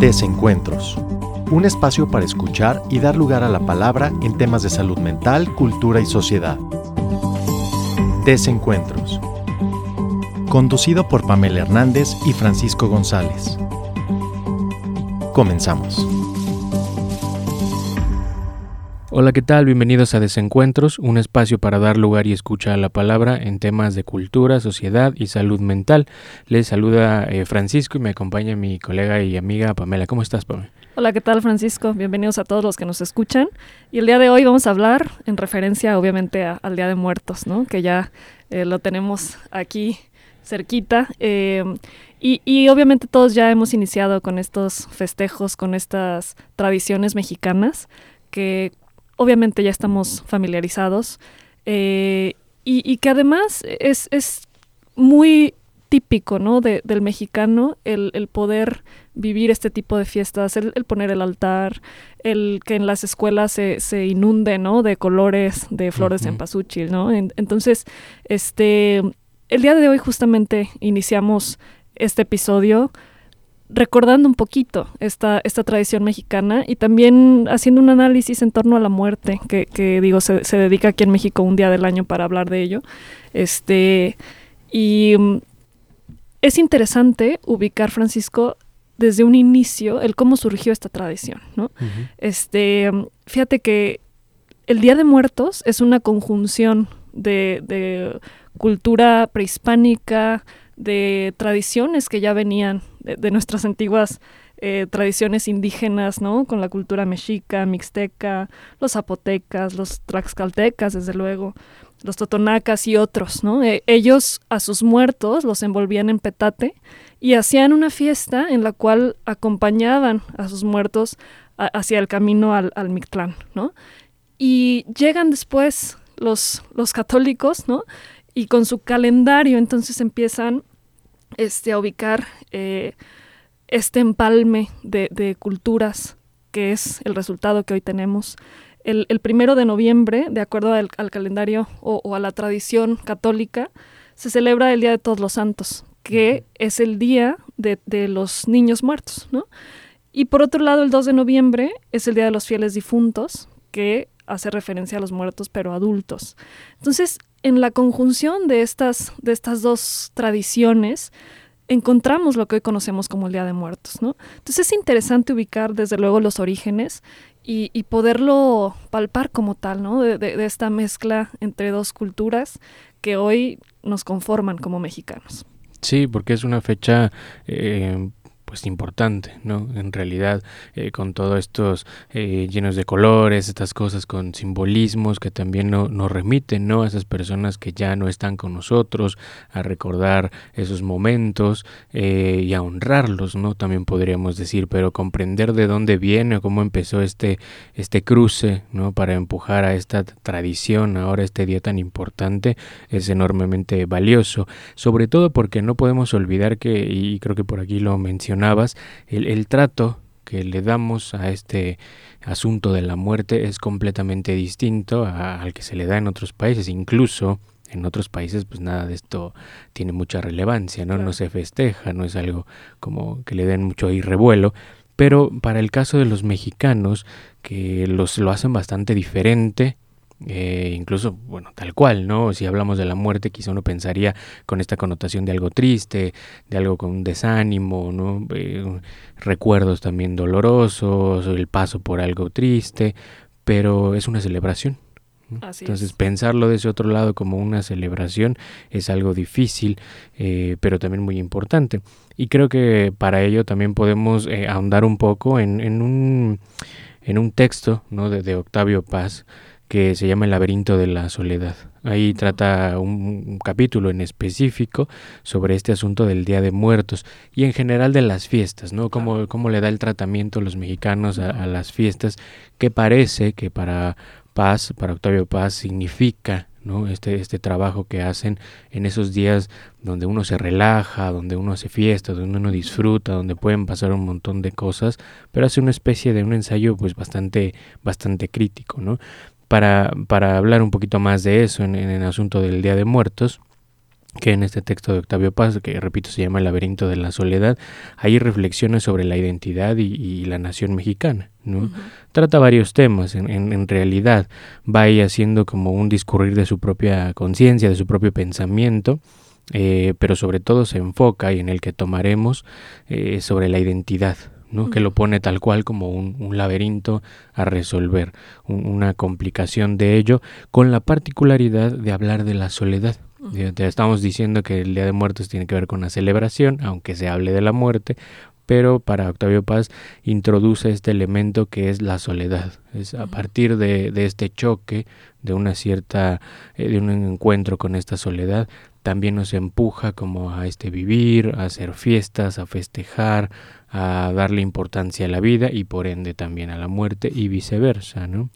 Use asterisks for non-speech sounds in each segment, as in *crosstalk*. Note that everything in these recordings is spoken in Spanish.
Desencuentros. Un espacio para escuchar y dar lugar a la palabra en temas de salud mental, cultura y sociedad. Desencuentros. Conducido por Pamela Hernández y Francisco González. Comenzamos. Hola, ¿qué tal? Bienvenidos a Desencuentros, un espacio para dar lugar y escucha a la palabra en temas de cultura, sociedad y salud mental. Les saluda eh, Francisco y me acompaña mi colega y amiga Pamela. ¿Cómo estás, Pamela? Hola, ¿qué tal, Francisco? Bienvenidos a todos los que nos escuchan. Y el día de hoy vamos a hablar en referencia, obviamente, al Día de Muertos, ¿no? Que ya eh, lo tenemos aquí cerquita. Eh, y, y, obviamente todos ya hemos iniciado con estos festejos, con estas tradiciones mexicanas que obviamente ya estamos familiarizados eh, y, que además es, es muy típico ¿no? De, del mexicano el, el, poder vivir este tipo de fiestas, el, el, poner el altar, el que en las escuelas se, se inunde ¿no? de colores, de flores uh -huh. en pasuchil, ¿no? En, entonces, este, el día de hoy justamente iniciamos este episodio recordando un poquito esta, esta tradición mexicana y también haciendo un análisis en torno a la muerte, que, que digo, se, se, dedica aquí en México un día del año para hablar de ello. Este, y um, es interesante ubicar, Francisco, desde un inicio, el cómo surgió esta tradición, ¿no? Uh -huh. Este, fíjate que el Día de Muertos es una conjunción de, de cultura prehispánica, de tradiciones que ya venían de, nuestras antiguas eh, tradiciones indígenas, ¿no? Con la cultura mexica, mixteca, los zapotecas, los tlaxcaltecas, desde luego, los totonacas y otros, ¿no? Eh, ellos a sus muertos los envolvían en petate y hacían una fiesta en la cual acompañaban a sus muertos hacia el camino al, al Mictlán, ¿no? Y llegan después los, los católicos, ¿no? Y con su calendario entonces empiezan este, a ubicar eh, este empalme de, de, culturas que es el resultado que hoy tenemos. El, el primero de noviembre, de acuerdo al, al calendario o, o, a la tradición católica, se celebra el Día de Todos los Santos, que es el día de, de los niños muertos, ¿no? Y por otro lado, el 2 de noviembre es el Día de los Fieles Difuntos, que hace referencia a los muertos, pero adultos. Entonces, en la conjunción de estas, de estas dos tradiciones, encontramos lo que hoy conocemos como el Día de Muertos, ¿no? Entonces es interesante ubicar desde luego los orígenes y, poderlo palpar como tal, ¿no? De, esta mezcla entre dos culturas que hoy nos conforman como mexicanos. Sí, porque es una fecha eh, pues importante, ¿no? En realidad, eh, con todos estos eh, llenos de colores, estas cosas con simbolismos que también no, nos remiten, ¿no? A esas personas que ya no están con nosotros, a recordar esos momentos eh, y a honrarlos, ¿no? También podríamos decir, pero comprender de dónde viene o cómo empezó este, este cruce, ¿no? Para empujar a esta tradición, ahora este día tan importante, es enormemente valioso, sobre todo porque no podemos olvidar que, y creo que por aquí lo mencioné, el, el trato que le damos a este asunto de la muerte es completamente distinto a, al que se le da en otros países, incluso en otros países pues nada de esto tiene mucha relevancia, ¿no? Claro. No se festeja, no es algo como que le den mucho ahí revuelo, pero para el caso de los mexicanos que los lo hacen bastante diferente, eh, incluso, bueno, tal cual, ¿no? Si hablamos de la muerte, quizá uno pensaría con esta connotación de algo triste, de algo con desánimo, ¿no? Eh, recuerdos también dolorosos, el paso por algo triste, pero es una celebración. Entonces, es. pensarlo de ese otro lado como una celebración es algo difícil, eh, pero también muy importante. Y creo que para ello también podemos eh, ahondar un poco en, en, un, en un texto ¿no? de, de Octavio Paz que se llama El laberinto de la soledad. Ahí trata un, un, capítulo en específico sobre este asunto del Día de Muertos y en general de las fiestas, ¿no? Cómo, cómo le da el tratamiento los mexicanos a, a las fiestas, que parece que para Paz, para Octavio Paz, significa ¿no? Este, este trabajo que hacen en esos días donde uno se relaja, donde uno hace fiesta, donde uno disfruta, donde pueden pasar un montón de cosas, pero hace una especie de un ensayo pues bastante, bastante crítico, ¿no? Para, para hablar un poquito más de eso en, en el asunto del Día de Muertos, que en este texto de Octavio Paz, que repito se llama El laberinto de la soledad, hay reflexiones sobre la identidad y, la nación mexicana. ¿No? Trata varios temas, en, en, realidad va ahí haciendo como un discurrir de su propia conciencia, de su propio pensamiento, eh, pero sobre todo se enfoca y en el que tomaremos eh, sobre la identidad, ¿no? que lo pone tal cual como un, laberinto a resolver, una complicación de ello, con la particularidad de hablar de la soledad. Ya estamos diciendo que el Día de Muertos tiene que ver con la celebración, aunque se hable de la muerte, pero para Octavio Paz introduce este elemento que es la soledad. Es a partir de, este choque, de una cierta, eh, de un encuentro con esta soledad, también nos empuja como a este vivir, a hacer fiestas, a festejar, a darle importancia a la vida y por ende también a la muerte y viceversa, ¿no?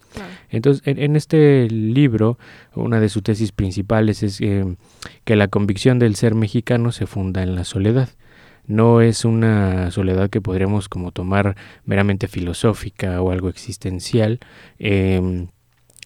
Entonces, en, este libro, una de sus tesis principales es eh, que la convicción del ser mexicano se funda en la soledad. No es una soledad que podríamos como tomar meramente filosófica o algo existencial, em,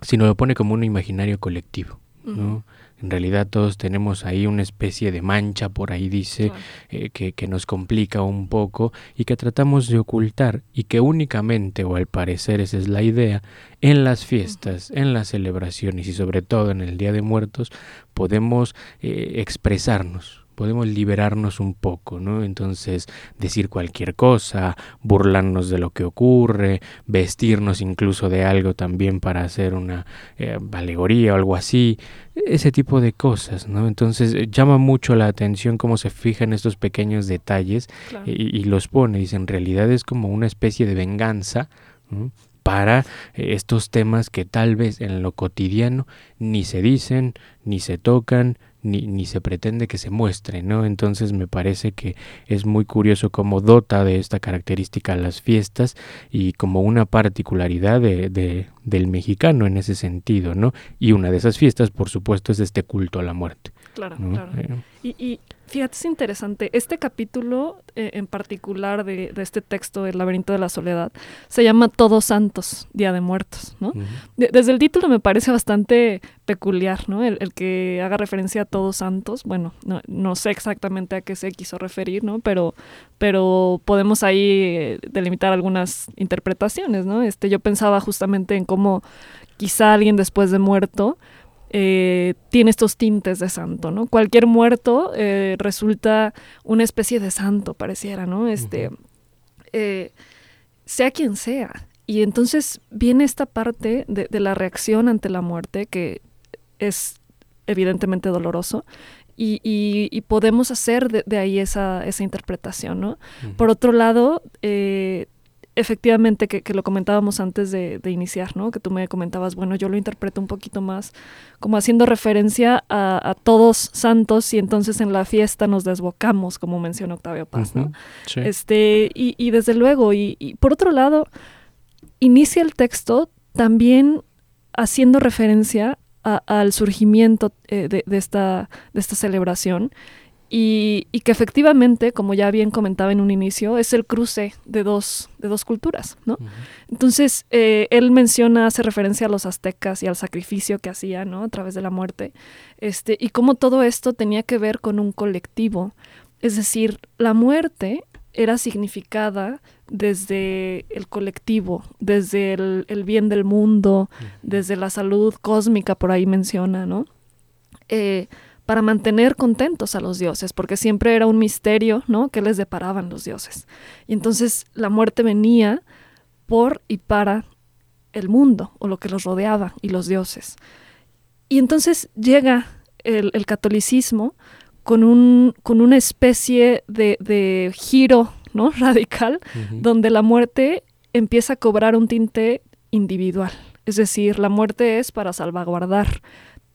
sino lo pone como un imaginario colectivo, ¿no? En realidad todos tenemos ahí una especie de mancha, por ahí dice, eh, que, que, nos complica un poco y que tratamos de ocultar y que únicamente, o al parecer esa es la idea, en las fiestas, en las celebraciones y sobre todo en el Día de Muertos podemos eh, expresarnos, podemos liberarnos un poco, ¿no? Entonces, decir cualquier cosa, burlarnos de lo que ocurre, vestirnos incluso de algo también para hacer una eh, alegoría o algo así, ese tipo de cosas, ¿no? Entonces, eh, llama mucho la atención cómo se fija en estos pequeños detalles y, los pone, dice, en realidad es como una especie de venganza, para eh, estos temas que tal vez en lo cotidiano ni se dicen, ni se tocan, ni, ni se pretende que se muestre, ¿no? Entonces me parece que es muy curioso cómo dota de esta característica las fiestas y como una particularidad de, de, del mexicano en ese sentido, ¿no? Y una de esas fiestas, por supuesto, es este culto a la muerte. Claro, claro. Eh, y, y, fíjate, es interesante. Este capítulo eh, en particular de, de, este texto, El laberinto de la soledad, se llama Todos Santos, Día de Muertos, ¿no? desde el título me parece bastante peculiar, ¿no? El, el, que haga referencia a Todos Santos. Bueno, no, no, sé exactamente a qué se quiso referir, ¿no? Pero, pero podemos ahí eh, delimitar algunas interpretaciones, ¿no? Este, yo pensaba justamente en cómo quizá alguien después de muerto eh, tiene estos tintes de santo, ¿no? Cualquier muerto eh, resulta una especie de santo, pareciera, ¿no? Este, eh, sea quien sea. Y entonces viene esta parte de, la reacción ante la muerte, que es evidentemente doloroso, y, podemos hacer de, ahí esa, esa interpretación, ¿no? Por otro lado, efectivamente, que, lo comentábamos antes de, iniciar, ¿no? Que tú me comentabas, bueno, yo lo interpreto un poquito más como haciendo referencia a, todos santos y entonces en la fiesta nos desbocamos, como menciona Octavio Paz, ¿no? Este, y, desde luego, y, por otro lado, inicia el texto también haciendo referencia al surgimiento eh, de, esta, de esta celebración y, que efectivamente, como ya bien comentaba en un inicio, es el cruce de dos, de dos culturas, ¿no? Entonces, eh, él menciona, hace referencia a los aztecas y al sacrificio que hacían, ¿no? A través de la muerte, este, y cómo todo esto tenía que ver con un colectivo. Es decir, la muerte era significada desde el colectivo, desde el, bien del mundo, desde la salud cósmica, por ahí menciona, ¿no? Eh, para mantener contentos a los dioses, porque siempre era un misterio, ¿no? ¿Qué les deparaban los dioses? Y entonces la muerte venía por y para el mundo, o lo que los rodeaba, y los dioses. Y entonces llega el, catolicismo con, un, con una especie de, giro ¿no? *laughs* radical, donde la muerte empieza a cobrar un tinte individual. Es decir, la muerte es para salvaguardar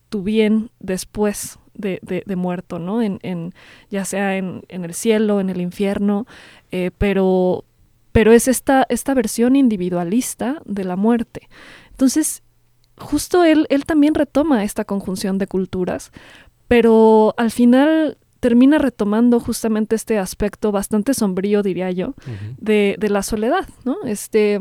tu bien después de, muerto, ¿no? En, ya sea en, el cielo, en el infierno, eh, pero, pero es esta, esta versión individualista de la muerte. Entonces, justo él, él también retoma esta conjunción de culturas, pero al final termina retomando justamente este aspecto bastante sombrío, diría yo, de, la soledad, ¿no? Este,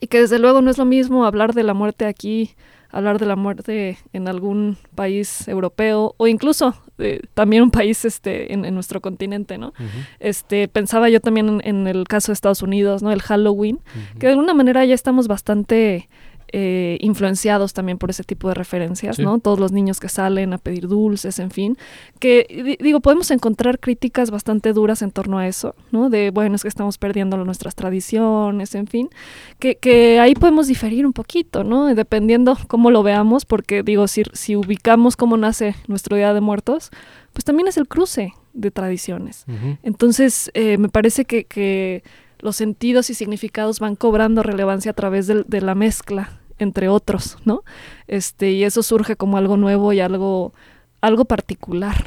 y que desde luego no es lo mismo hablar de la muerte aquí hablar de la muerte en algún país europeo o incluso eh, también un país este en, nuestro continente, ¿no? Este pensaba yo también en, el caso de Estados Unidos, ¿no? El Halloween, que de alguna manera ya estamos bastante eh, influenciados también por ese tipo de referencias, ¿no? Todos los niños que salen a pedir dulces, en fin, que digo, podemos encontrar críticas bastante duras en torno a eso, ¿no? De, bueno, es que estamos perdiendo nuestras tradiciones, en fin, que, que ahí podemos diferir un poquito, ¿no? Dependiendo cómo lo veamos, porque digo, si, si ubicamos cómo nace nuestro Día de Muertos, pues también es el cruce de tradiciones. Entonces, eh, me parece que, que los sentidos y significados van cobrando relevancia a través de, de la mezcla entre otros, ¿no? Este, y eso surge como algo nuevo y algo, algo particular.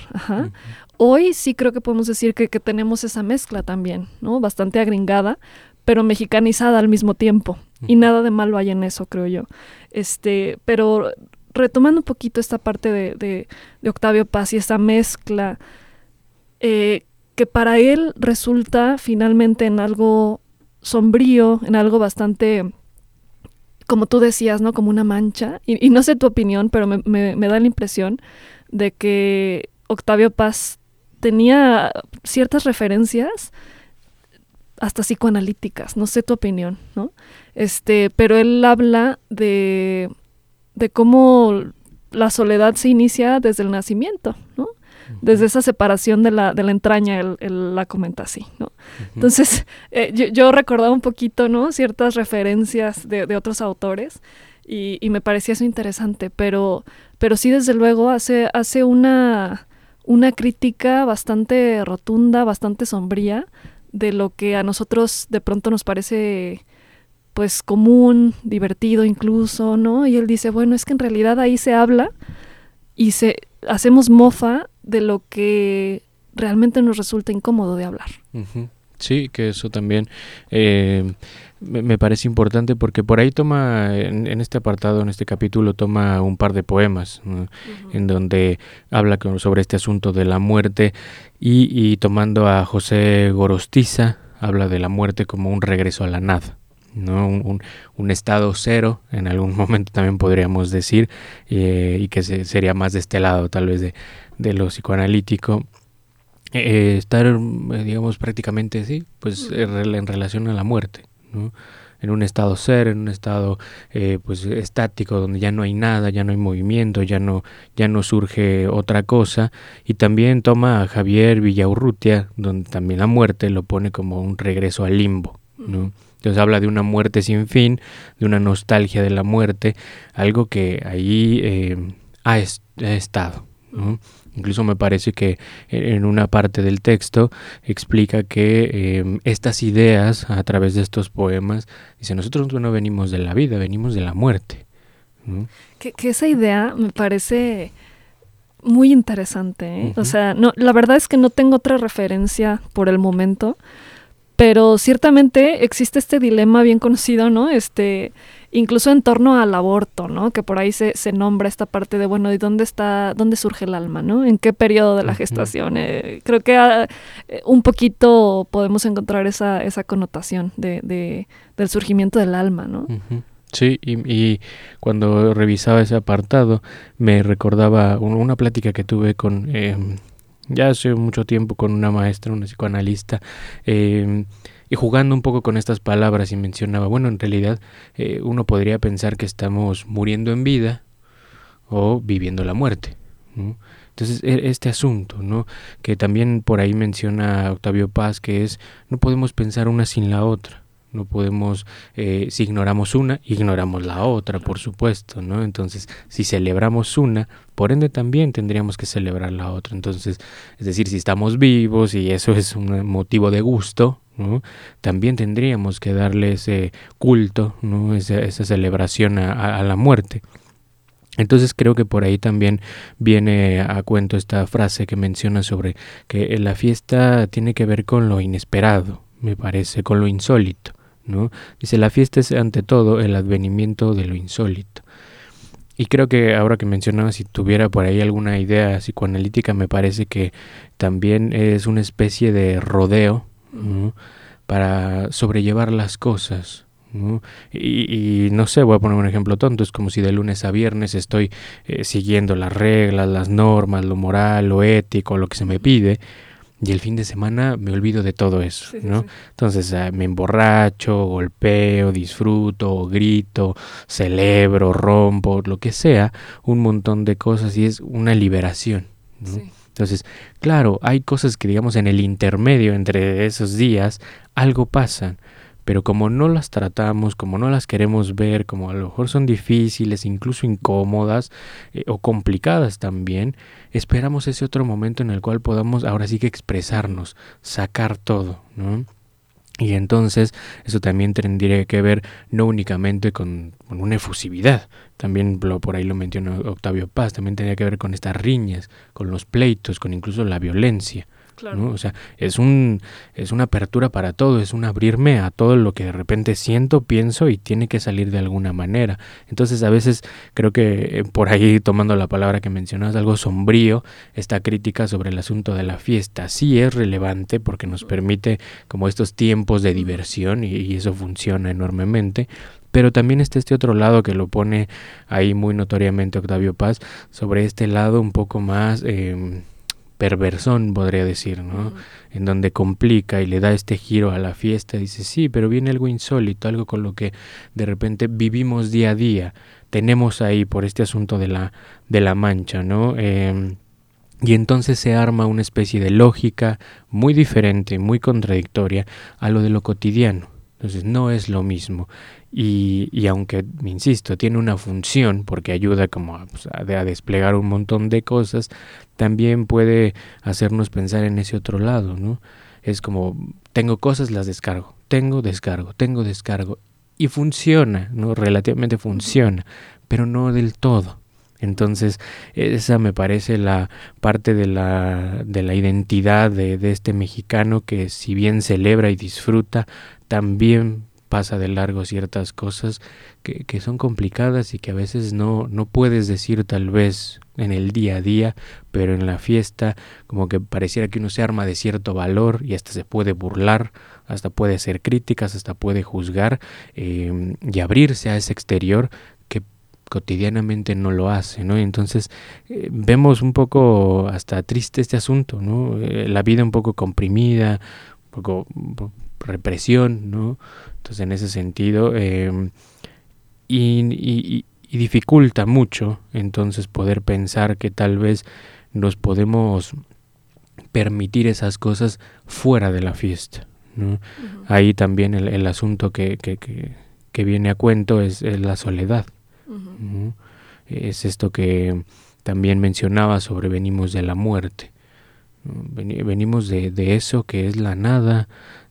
Hoy sí creo que podemos decir que, tenemos esa mezcla también, ¿no? Bastante agringada, pero mexicanizada al mismo tiempo. Y nada de malo hay en eso, creo yo. Este, pero retomando un poquito esta parte de, Octavio Paz y esa mezcla, eh, que para él resulta finalmente en algo sombrío, en algo bastante como tú decías, ¿no? Como una mancha. Y, no sé tu opinión, pero me, me, da la impresión de que Octavio Paz tenía ciertas referencias hasta psicoanalíticas, no sé tu opinión, ¿no? Este, pero él habla de, de cómo la soledad se inicia desde el nacimiento, ¿no? Desde esa separación de la, de la entraña, él, la comenta así, ¿no? Entonces, *laughs* eh, yo, recordaba un poquito, ¿no? Ciertas referencias de, otros autores y, me parecía eso interesante, pero, pero sí, desde luego, hace, hace una, una crítica bastante rotunda, bastante sombría de lo que a nosotros de pronto nos parece pues común, divertido incluso, ¿no? Y él dice, bueno, es que en realidad ahí se habla y se hacemos mofa de lo que realmente nos resulta incómodo de hablar. Sí, que eso también eh, me, parece importante porque por ahí toma, en, este apartado, en este capítulo, toma un par de poemas en donde habla sobre este asunto de la muerte y, tomando a José Gorostiza, habla de la muerte como un regreso a la nada. ¿no? Un, estado cero, en algún *laughs* momento también podríamos decir, eh, y que sería más de este lado tal vez de, de lo psicoanalítico, eh, estar, eh, digamos, prácticamente, sí, pues en relación a la muerte, ¿no? en un estado ser, en un estado eh, pues estático donde ya no hay nada, ya no hay movimiento, ya no ya no surge otra cosa y también toma a Javier Villaurrutia donde también la muerte lo pone como un regreso al limbo, ¿no? Entonces habla de una muerte sin fin, de una nostalgia de la muerte, algo que ahí ha, estado. ¿no? Incluso me parece que en una parte del texto explica que em, estas ideas a través de estos poemas, dice, nosotros no venimos de la vida, venimos de la muerte. Que, esa idea me parece muy interesante. ¿eh? O sea, no, la verdad es que no tengo otra referencia por el momento, pero ciertamente existe este dilema bien conocido, ¿no? Este, incluso en torno al aborto, ¿no? Que por ahí se, se nombra esta parte de, bueno, ¿y dónde está, dónde surge el alma, ¿no? ¿En qué periodo de la gestación? Eh, creo que ah, eh, un poquito podemos encontrar esa, esa connotación de, de del surgimiento del alma, ¿no? Sí, y, cuando revisaba ese apartado me recordaba una plática que tuve con... Em, ya hace mucho tiempo con una maestra, una psicoanalista, eh, y jugando un poco con estas palabras y mencionaba, bueno, en realidad eh, uno podría pensar que estamos muriendo en vida o viviendo la muerte. Entonces, e, este asunto, ¿no? Que también por ahí menciona Octavio Paz, que es, no podemos pensar una sin la otra. No podemos, eh, si ignoramos una, ignoramos la otra, por supuesto, ¿no? Entonces, si celebramos una, por ende también tendríamos que celebrar la otra. Entonces, es decir, si estamos vivos y eso es un motivo de gusto, también tendríamos que darle ese culto, esa, celebración a, a, la muerte. Entonces creo que por ahí también viene a cuento esta frase que menciona sobre que la fiesta tiene que ver con lo inesperado, me parece, con lo insólito. ¿no? Dice, la fiesta es ante todo el advenimiento de lo insólito. Y creo que ahora que mencionaba, si tuviera por ahí alguna idea psicoanalítica, me parece que también es una especie de rodeo para sobrellevar las cosas. Y, no sé, voy a poner un ejemplo tonto, es como si de lunes a viernes estoy eh, siguiendo las reglas, las normas, lo moral, lo ético, lo que se me pide, y el fin de semana me olvido de todo eso, ¿no? Entonces ah, me emborracho, golpeo, disfruto, grito, celebro, rompo, lo que sea, un montón de cosas y es una liberación. Entonces, claro, hay cosas que digamos en el intermedio entre esos días, algo pasa pero como no las tratamos, como no las queremos ver, como a lo mejor son difíciles, incluso incómodas eh, o complicadas también, esperamos ese otro momento en el cual podamos ahora sí que expresarnos, sacar todo, ¿no? Y entonces eso también tendría que ver no únicamente con, una efusividad, también por ahí lo mencionó Octavio Paz, también tendría que ver con estas riñas, con los pleitos, con incluso la violencia. O sea, es, un, es una apertura para todo, es un abrirme a todo lo que de repente siento, pienso y tiene que salir de alguna manera. Entonces a veces creo que eh, por ahí tomando la palabra que mencionas, algo sombrío, esta crítica sobre el asunto de la fiesta sí es relevante porque nos permite como estos tiempos de diversión y, eso funciona enormemente, pero también está este otro lado que lo pone ahí muy notoriamente Octavio Paz, sobre este lado un poco más... Eh, perversón, podría decir, ¿no? En donde complica y le da este giro a la fiesta, dice, sí, pero viene algo insólito, algo con lo que de repente vivimos día a día, tenemos ahí por este asunto de la, de la mancha, ¿no? Em, y entonces se arma una especie de lógica muy diferente, muy contradictoria a lo de lo cotidiano. Entonces no es lo mismo. Y, y aunque, insisto, tiene una función porque ayuda como pues, a, a, desplegar un montón de cosas, también puede hacernos pensar en ese otro lado, ¿no? Es como, tengo cosas, las descargo, tengo, descargo, tengo, descargo. Y funciona, ¿no? Relativamente funciona, pero no del todo. Entonces, esa me parece la parte de la, de la identidad de, de este mexicano que si bien celebra y disfruta, también pasa de largo ciertas cosas que, que, son complicadas y que a veces no, no puedes decir tal vez en el día a día, pero en la fiesta como que pareciera que uno se arma de cierto valor y hasta se puede burlar, hasta puede hacer críticas, hasta puede juzgar eh, y abrirse a ese exterior que cotidianamente no lo hace, ¿no? Entonces eh, vemos un poco hasta triste este asunto, ¿no? Eh, la vida un poco comprimida, un poco represión, ¿no? Entonces, en ese sentido, em, y, dificulta mucho entonces poder pensar que tal vez nos podemos permitir esas cosas fuera de la fiesta. ¿no? Ahí también el, asunto que, que, que, viene a cuento es, la soledad. Es esto que también mencionaba sobre venimos de la muerte. Venimos de, de, eso que es la nada,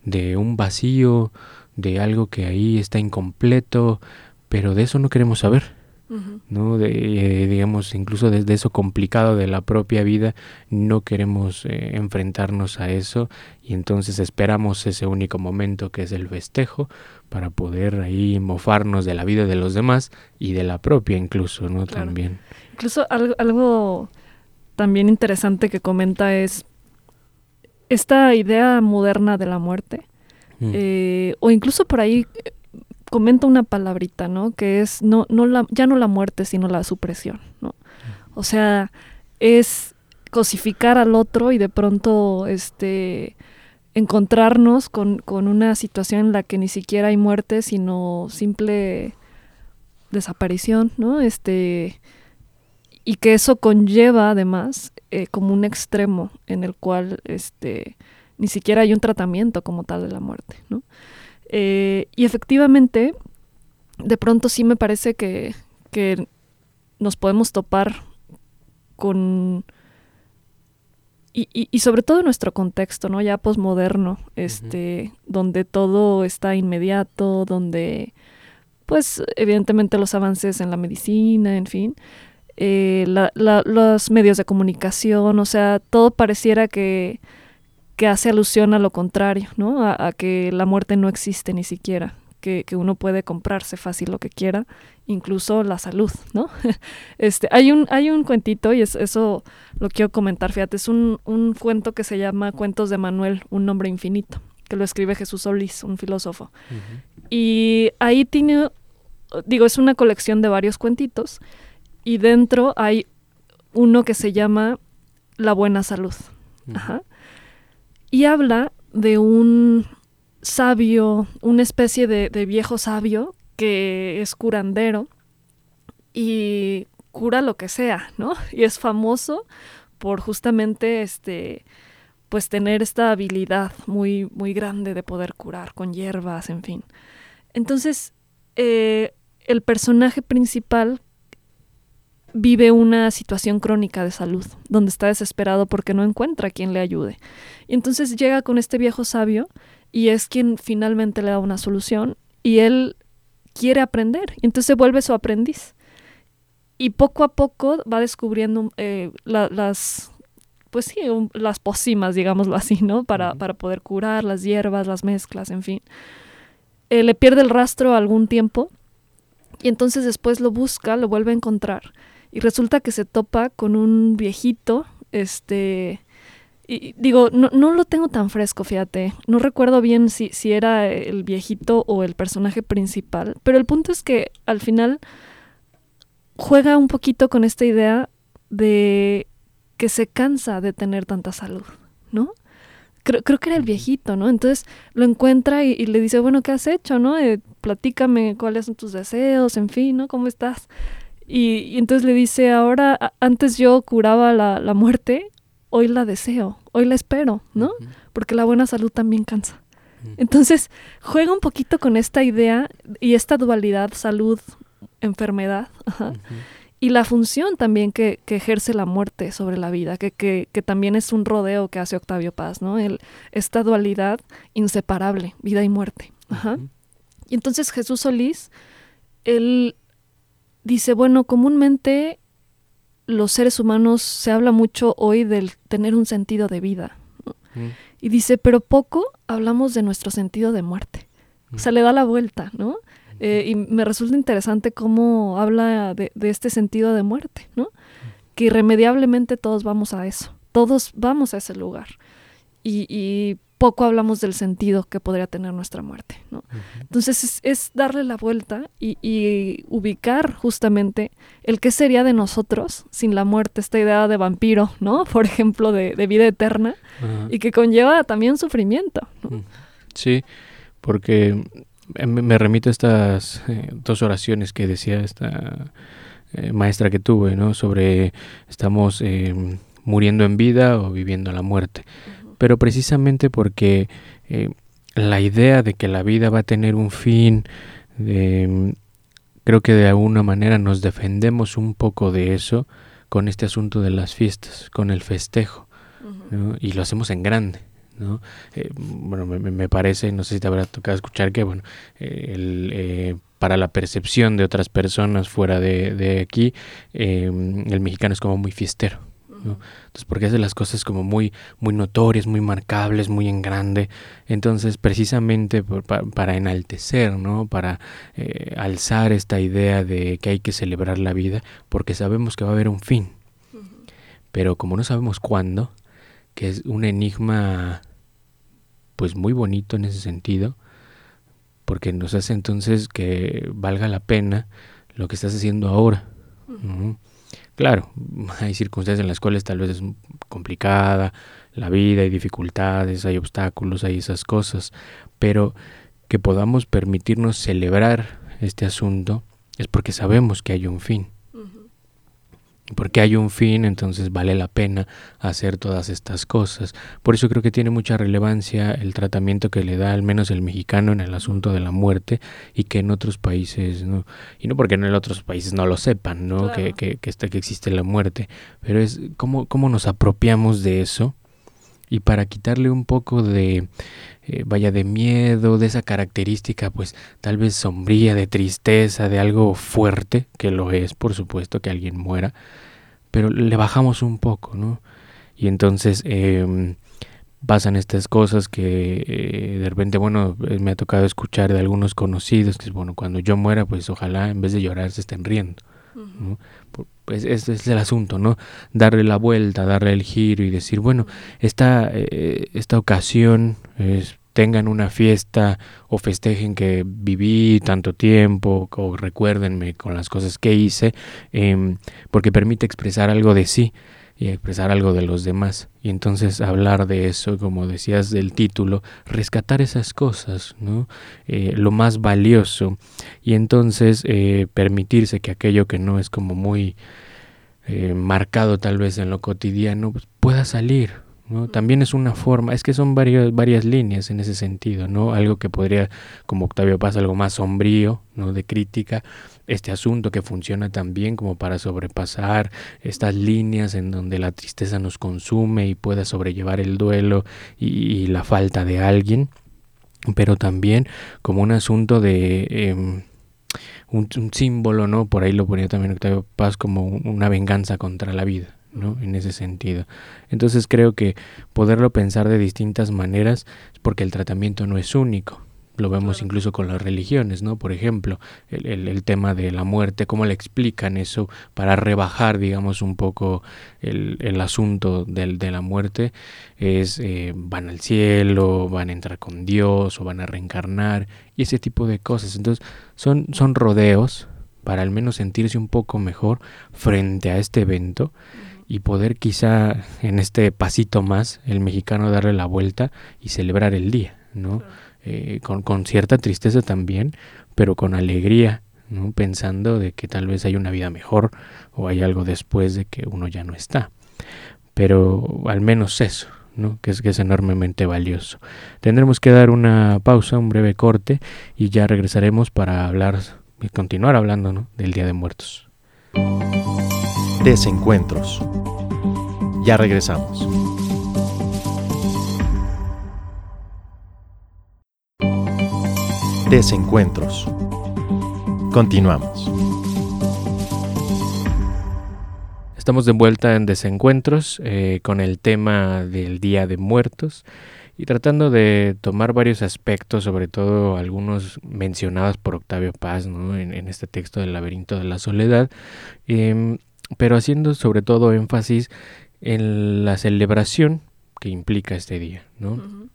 de un vacío, de algo que ahí está incompleto, pero de eso no queremos saber. ¿no? De, eh, digamos, incluso desde eso complicado de la propia vida, no queremos eh, enfrentarnos a eso y entonces esperamos ese único momento que es el festejo para poder ahí mofarnos de la vida de los demás y de la propia incluso, ¿no? También. Incluso algo, algo también interesante que comenta es esta idea moderna de la muerte, mm. eh, o incluso por ahí eh, comenta una palabrita, ¿no? Que es no, no la, ya no la muerte, sino la supresión, ¿no? O sea, es cosificar al otro y de pronto este encontrarnos con, con una situación en la que ni siquiera hay muerte, sino simple desaparición, ¿no? Este, y que eso conlleva además eh, como un extremo en el cual este, ni siquiera hay un tratamiento como tal de la muerte. ¿no? Eh, y efectivamente, de pronto sí me parece que, que nos podemos topar con... Y, y, sobre todo en nuestro contexto, ¿no? Ya posmoderno, este, donde todo está inmediato, donde, pues, evidentemente los avances en la medicina, en fin, eh, los medios de comunicación, o sea, todo pareciera que, que hace alusión a lo contrario, ¿no? A, que la muerte no existe ni siquiera, que, que, uno puede comprarse fácil lo que quiera, incluso la salud, ¿no? *laughs* este, hay un, hay un cuentito, y eso lo quiero comentar, fíjate, es un, un cuento que se llama Cuentos de Manuel, un nombre infinito. que lo escribe Jesús Solís, un filósofo. Y ahí tiene, digo, es una colección de varios cuentitos y dentro hay uno que se llama La buena salud. Y habla de un sabio, una especie de, de viejo sabio que es curandero y cura lo que sea, ¿no? *laughs* Y es famoso por justamente este pues tener esta habilidad muy, muy grande de poder curar con hierbas, en fin. Entonces, eh, el personaje principal vive una situación crónica de salud, donde está desesperado porque no encuentra quien le ayude. Y entonces llega con este viejo sabio y es quien finalmente le da una solución y él quiere aprender, y entonces se vuelve su aprendiz. Y poco a poco va descubriendo eh, las, pues sí, las pócimas, digámoslo así, ¿no? Para, para, poder curar las hierbas, las mezclas, en fin. Eh, le pierde el rastro algún tiempo y entonces después lo busca, lo vuelve a encontrar y resulta que se topa con un viejito, este, y digo, no, no, lo tengo tan fresco, fíjate. No recuerdo bien si, si era el viejito o el personaje principal. Pero el punto es que al final juega un poquito con esta idea de que se cansa de tener tanta salud, ¿no? Creo, creo que era el viejito, ¿no? Entonces lo encuentra y, le dice, bueno, ¿qué has hecho, no? Eh, platícame cuáles son tus deseos, en fin, ¿no? ¿Cómo estás? Y, entonces le dice, ahora, antes yo curaba la, la, muerte, hoy la deseo, hoy la espero, ¿no? Porque la buena salud también cansa. Entonces juega un poquito con esta idea y esta dualidad salud-enfermedad. Ajá y la función también que, ejerce la muerte sobre la vida, que, que, también es un rodeo que hace Octavio Paz, ¿no? El, esta dualidad inseparable, vida y muerte. Y entonces Jesús Solís, él dice, bueno, comúnmente los seres humanos se habla mucho hoy del tener un sentido de vida. Y dice, pero poco hablamos de nuestro sentido de muerte. O sea, le da la vuelta, ¿no? Eh, y me resulta interesante cómo habla de, este sentido de muerte, ¿no? Que irremediablemente todos vamos a eso, todos vamos a ese lugar. Y, poco hablamos del sentido que podría tener nuestra muerte, ¿no? Entonces es, darle la vuelta y, ubicar justamente el qué sería de nosotros sin la muerte, esta idea de vampiro, ¿no? *laughs* Por ejemplo, de, vida eterna y que conlleva también sufrimiento. Sí, porque me remito a estas eh, dos oraciones que decía esta eh, maestra que tuve, ¿no? Sobre estamos eh, muriendo en vida o viviendo la muerte. Pero precisamente porque la idea de que la vida va a tener un fin, creo que de alguna manera nos defendemos un poco de eso con este asunto de las fiestas, con el festejo, y lo hacemos en grande. ¿no? Eh, bueno, me, parece, no sé si te habrá tocado escuchar que, bueno, eh, el, eh, para la percepción de otras personas fuera de, de aquí, el mexicano es como muy fiestero. ¿No? Entonces, porque hace las cosas como muy, muy notorias, muy marcables, muy en grande. Entonces, precisamente para, enaltecer, ¿no? Para alzar esta idea de que hay que celebrar la vida, porque sabemos que va a haber un fin. Pero como no sabemos cuándo, que es un enigma pues muy bonito en ese sentido, porque nos hace entonces que valga la pena lo que estás haciendo ahora. Claro, *laughs* hay circunstancias en las cuales tal vez es complicada la vida, hay dificultades, hay obstáculos, hay esas cosas, pero que podamos permitirnos celebrar este asunto es porque sabemos que hay un fin porque hay un fin, entonces vale la pena hacer todas estas cosas. Por eso creo que tiene mucha relevancia el tratamiento que le da al menos el mexicano en el asunto de la muerte y que en otros países, ¿no? y no porque en otros países no lo sepan, ¿no? Que, que, que, está, que existe la muerte, pero es cómo, cómo nos apropiamos de eso y para quitarle un poco de, eh, vaya, de miedo, de esa característica, pues tal vez sombría, de tristeza, de algo fuerte, que lo es, por supuesto, que alguien muera, pero le bajamos un poco, ¿no? Y entonces em, pasan estas cosas que eh, de repente, bueno, eh, me ha tocado escuchar de algunos conocidos, que es, bueno, cuando yo muera, pues ojalá en vez de llorar se estén riendo. Pues ese es el asunto, ¿no? Darle la vuelta, darle el giro y decir, bueno, esta, esta ocasión es tengan una fiesta o festejen que viví tanto tiempo o recuérdenme con las cosas que hice, em, porque permite expresar algo de sí y expresar algo de los demás. Y entonces hablar de eso, como decías del título, rescatar esas cosas, ¿no? Eh, lo más valioso. Y entonces eh, permitirse que aquello que no es como muy eh, marcado tal vez en lo cotidiano, pues, pueda salir, ¿no? También es una forma, es que son varias, varias líneas en ese sentido, ¿no? Algo que podría, como Octavio Paz, algo más sombrío, ¿no? De crítica, este asunto que funciona también como para sobrepasar estas líneas en donde la tristeza nos consume y pueda sobrellevar el duelo y, la falta de alguien, pero también como un asunto de... Em, un, un, símbolo, ¿no? Por ahí lo ponía también Octavio Paz como una venganza contra la vida, ¿no? En ese sentido. Entonces creo que poderlo pensar de distintas maneras es porque el tratamiento no es único. Lo vemos incluso con las religiones, ¿no? Por ejemplo, el, el, tema de la muerte, cómo le explican eso para rebajar, digamos, un poco el, el asunto del, de la muerte, es eh, van al cielo, van a entrar con Dios o van a reencarnar y ese tipo de cosas. Entonces, son, son rodeos para al menos sentirse un poco mejor frente a este evento y poder quizá en este pasito más el mexicano darle la vuelta y celebrar el día, ¿no? Eh, con, con, cierta tristeza también, pero con alegría, ¿no? pensando de que tal vez hay una vida mejor o hay algo después de que uno ya no está. Pero al menos eso, ¿no? que, es, que es enormemente valioso. Tendremos que dar una pausa, un breve corte, y ya regresaremos para hablar y continuar hablando ¿no? del Día de Muertos. Desencuentros. Ya regresamos. Desencuentros. Continuamos. Estamos de vuelta en Desencuentros eh, con el tema del Día de Muertos y tratando de tomar varios aspectos, sobre todo algunos mencionados por Octavio Paz ¿no? en, este texto del laberinto de la soledad, eh, pero haciendo sobre todo énfasis en la celebración que implica este día, ¿no? Uh -huh.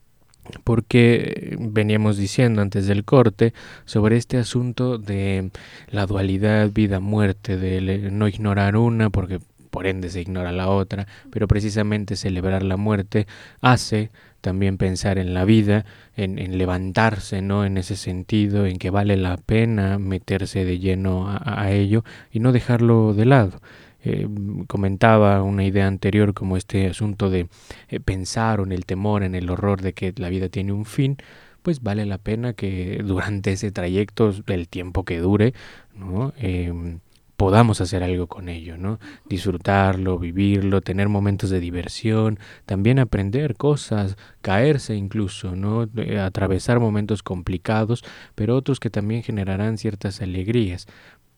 Porque veníamos diciendo antes del corte sobre este asunto de la dualidad vida-muerte, de no ignorar una porque por ende se ignora la otra, pero precisamente celebrar la muerte hace también pensar en la vida, en, levantarse, ¿no? En ese sentido, en que vale la pena meterse de lleno a, ello y no dejarlo de lado. Eh, comentaba una idea anterior como este asunto de eh, pensar en el temor, en el horror de que la vida tiene un fin, pues vale la pena que durante ese trayecto, el tiempo que dure, ¿no? Eh, podamos hacer algo con ello, ¿no? Disfrutarlo, vivirlo, tener momentos de diversión, también aprender cosas, caerse incluso, ¿no? Atravesar momentos complicados, pero otros que también generarán ciertas alegrías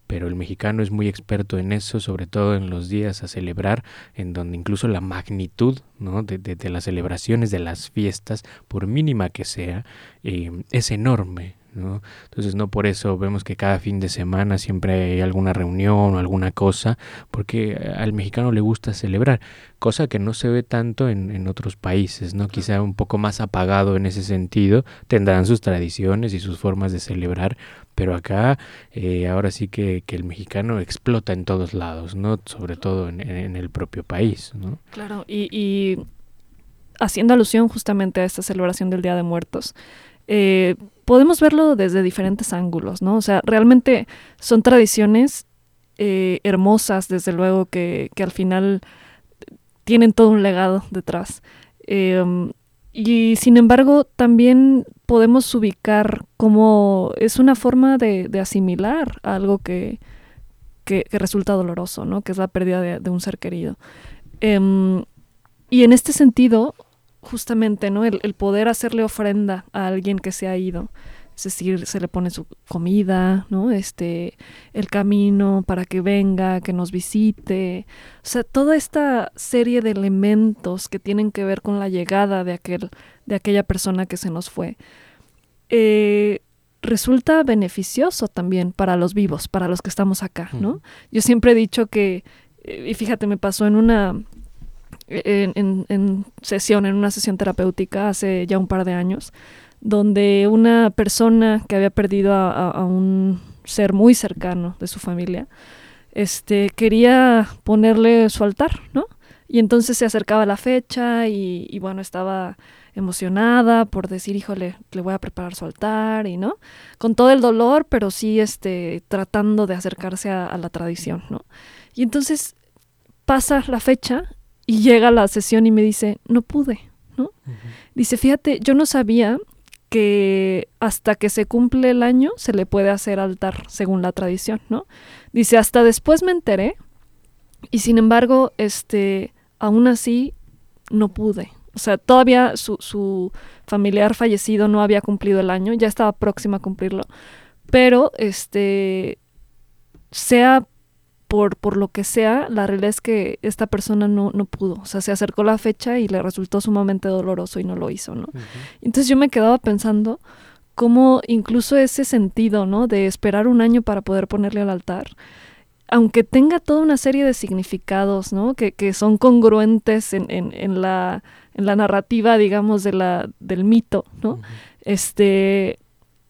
pero el mexicano es muy experto en eso, sobre todo en los días a celebrar, en donde incluso la magnitud ¿no? de, de, las celebraciones, de las fiestas, por mínima que sea, eh, es enorme. ¿No? Entonces no por eso vemos que cada fin de semana siempre hay alguna reunión o alguna cosa, porque al mexicano le gusta celebrar, cosa que no se ve tanto en, en otros países, ¿no? Quizá un poco más apagado en ese sentido, tendrán sus tradiciones y sus formas de celebrar, pero acá eh, ahora sí que, que, el mexicano explota en todos lados, ¿no? Sobre todo en, en el propio país, ¿no? Claro, y, y, haciendo alusión justamente a esta celebración del Día de Muertos, eh, podemos verlo desde diferentes ángulos, ¿no? O sea, realmente son tradiciones eh, hermosas, desde luego, que, que, al final tienen todo un legado detrás. Eh, y sin embargo, también podemos ubicar como es una forma de, de asimilar algo que, que, resulta doloroso, ¿no? Que es la pérdida de, un ser querido. Um, y en este sentido, justamente, ¿no? El, el, poder hacerle ofrenda a alguien que se ha ido. Es decir, se le pone su comida, ¿no? Este, el camino para que venga, que nos visite. O sea, toda esta serie de elementos que tienen que ver con la llegada de aquel, de aquella persona que se nos fue. Eh, resulta beneficioso también para los vivos, para los que estamos acá, ¿no? Yo siempre he dicho que, eh, y fíjate, me pasó en una en, sesión, en una sesión terapéutica hace ya un par de años, donde una persona que había perdido a, un ser muy cercano de su familia, este, quería ponerle su altar, ¿no? Y entonces se acercaba la fecha y, y, bueno, estaba emocionada por decir, híjole, le voy a preparar su altar y no, con todo el dolor, pero sí este, tratando de acercarse a, la tradición, ¿no? Y entonces pasa la fecha y llega la sesión y me dice, no pude, ¿no? Dice, fíjate, yo no sabía que hasta que se cumple el año se le puede hacer altar según la tradición, ¿no? Dice, hasta después me enteré y sin embargo, este, aún así no pude, o sea, todavía su, su familiar fallecido no había cumplido el año, ya estaba próxima a cumplirlo. Pero, este, sea por, por lo que sea, la realidad es que esta persona no, no pudo. O sea, se acercó la fecha y le resultó sumamente doloroso y no lo hizo, ¿no? Entonces yo me quedaba pensando cómo incluso ese sentido, ¿no? De esperar un año para poder ponerle al altar, aunque tenga toda una serie de significados, ¿no? Que, que son congruentes en, en, en la en la narrativa, digamos, de la, del mito, ¿no? Este,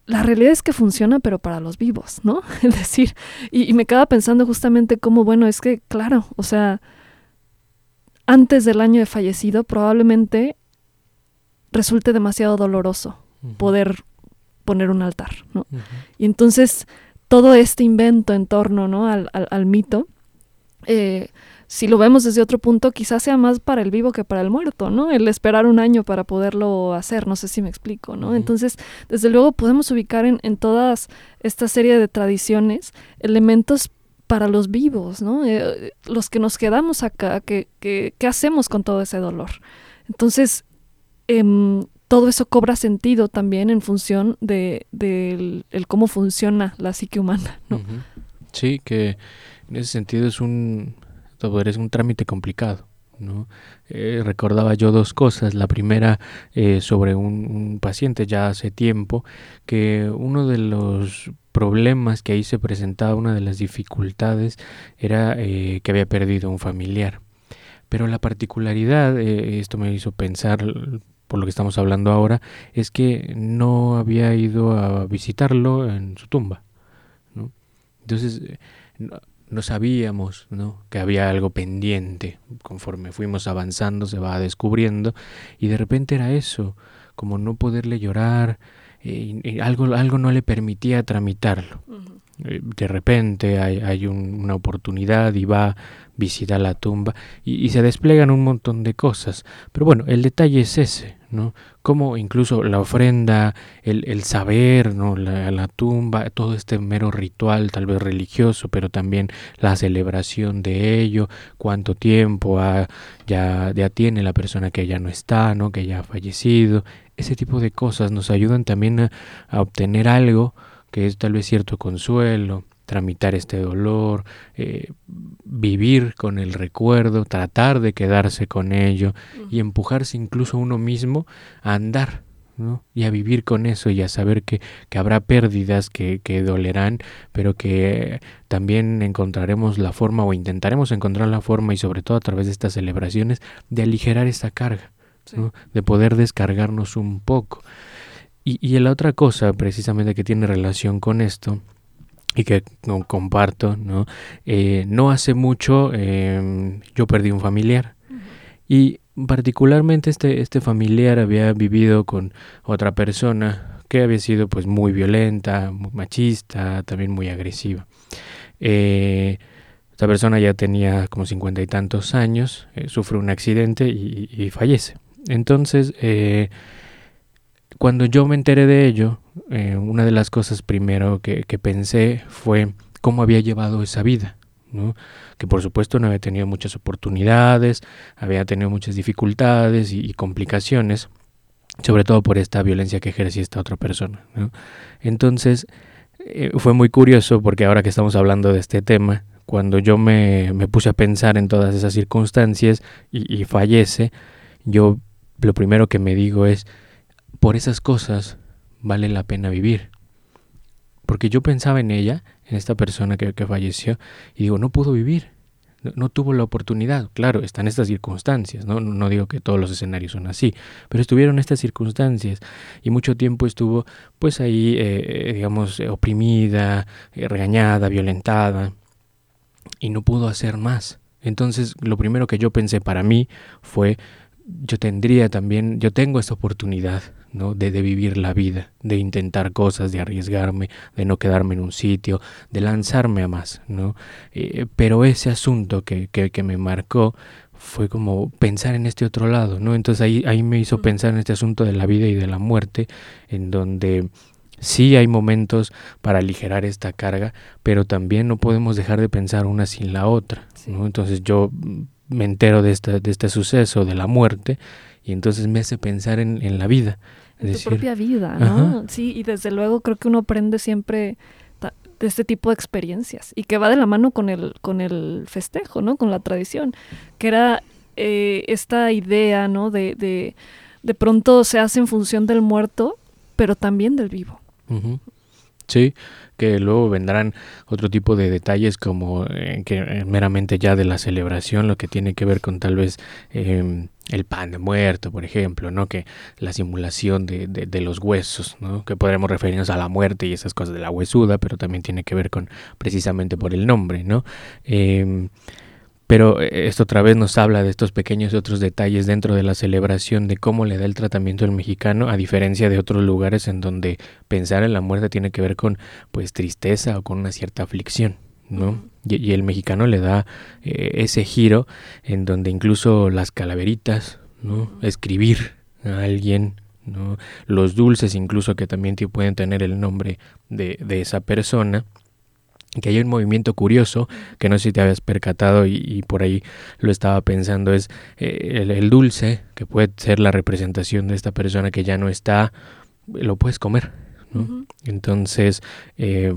la realidad es que funciona, pero para los vivos, ¿no? *laughs* Es decir, y, me quedaba pensando justamente cómo, bueno, es que, claro, o sea, antes del año de fallecido probablemente resulte demasiado doloroso poder poner un altar, ¿no? Y entonces todo este invento en torno, ¿no? Al, al, al mito, eh, si lo vemos desde otro punto, quizás sea más para el vivo que para el muerto, ¿no? El esperar un año para poderlo hacer, no sé si me explico, ¿no? Entonces, desde luego podemos ubicar en, en todas esta serie de tradiciones elementos para los vivos, ¿no? Eh, los que nos quedamos acá, ¿qué que, hacemos con todo ese dolor? Entonces, em, todo eso cobra sentido también en función de, el, cómo funciona la psique humana, ¿no? Sí, que en ese sentido es un, es un trámite complicado. ¿no? Eh, recordaba yo dos cosas. La primera eh, sobre un, paciente ya hace tiempo que uno de los problemas que ahí se presentaba, una de las dificultades era eh, que había perdido un familiar. Pero la particularidad, esto me hizo pensar por lo que estamos hablando ahora, es que no había ido a visitarlo en su tumba. ¿no? Entonces, no sabíamos ¿no? que había algo pendiente. Conforme fuimos avanzando se va descubriendo y de repente era eso, como no poderle llorar, eh, y, algo, algo no le permitía tramitarlo. De repente hay, hay una oportunidad y va, visita la tumba y, se desplegan un montón de cosas. Pero bueno, el detalle es ese, ¿no? Como incluso la ofrenda, el, el saber, ¿no? La, la, tumba, todo este mero ritual, tal vez religioso, pero también la celebración de ello, cuánto tiempo ya, ya tiene la persona que ya no está, ¿no? Que ya ha fallecido. Ese tipo de cosas nos ayudan también a obtener algo que es tal vez cierto consuelo, tramitar este dolor, eh, vivir con el recuerdo, tratar de quedarse con ello y empujarse incluso uno mismo a andar ¿no? y a vivir con eso y a saber que, que habrá pérdidas que, que, dolerán, pero que también encontraremos la forma o intentaremos encontrar la forma y sobre todo a través de estas celebraciones de aligerar esta carga, de poder descargarnos un poco. Y, y la otra cosa precisamente que tiene relación con esto y que comparto, ¿no? Eh, no hace mucho em, yo perdí un familiar y particularmente este, este familiar había vivido con otra persona que había sido pues muy violenta, muy machista, también muy agresiva. Eh, esta persona ya tenía como cincuenta y tantos años, eh, sufre un accidente y, y fallece. Entonces, eh, cuando yo me enteré de ello, eh, una de las cosas primero que, pensé fue cómo había llevado esa vida. ¿no? que por supuesto no había tenido muchas oportunidades, había tenido muchas dificultades y, complicaciones, sobre todo por esta violencia que ejercía esta otra persona. Entonces, eh, fue muy curioso porque ahora que estamos hablando de este tema, cuando yo me, puse a pensar en todas esas circunstancias y, fallece, yo lo primero que me digo es, por esas cosas vale la pena vivir. Porque yo pensaba en ella, en esta persona que, falleció, y digo, no pudo vivir. no, tuvo la oportunidad. Claro, están estas circunstancias, ¿no? ¿no? digo que todos los escenarios son así, pero estuvieron estas circunstancias y mucho tiempo estuvo pues ahí, eh, digamos, oprimida, eh, regañada, violentada y no pudo hacer más. Entonces, lo primero que yo pensé para mí fue, yo tendría también, yo tengo esta oportunidad ¿no? De, de, vivir la vida, de intentar cosas, de arriesgarme, de no quedarme en un sitio, de lanzarme a más, ¿no? Eh, pero ese asunto que, que, que, me marcó fue como pensar en este otro lado, ¿no? Entonces ahí, ahí me hizo pensar en este asunto de la vida y de la muerte, en donde sí hay momentos para aligerar esta carga, pero también no podemos dejar de pensar una sin la otra, ¿no? Entonces yo me entero de, esta, de este suceso, de la muerte, y entonces me hace pensar en, en la vida, en tu propia vida, ¿no? Sí, y desde luego creo que uno aprende siempre de este tipo de experiencias y que va de la mano con el, con el festejo, ¿no? Con la tradición, que era eh, esta idea, ¿no? De, de, de, pronto se hace en función del muerto, pero también del vivo. Sí, que luego vendrán otro tipo de detalles como eh, que eh, meramente ya de la celebración, lo que tiene que ver con tal vez eh, el pan de muerto, por ejemplo, ¿no? Que la simulación de, de, de, los huesos, ¿no? Que podremos referirnos a la muerte y esas cosas de la huesuda, pero también tiene que ver con precisamente por el nombre, ¿no? Eh, pero esto otra vez nos habla de estos pequeños otros detalles dentro de la celebración de cómo le da el tratamiento al mexicano, a diferencia de otros lugares en donde pensar en la muerte tiene que ver con pues tristeza o con una cierta aflicción. ¿no? Y, y, el mexicano le da eh, ese giro en donde incluso las calaveritas, ¿no? escribir a alguien, ¿no? los dulces incluso que también pueden tener el nombre de, de esa persona, que hay un movimiento curioso que no sé si te habías percatado y, y por ahí lo estaba pensando es eh, el, el, dulce que puede ser la representación de esta persona que ya no está lo puedes comer ¿no? uh -huh. entonces eh,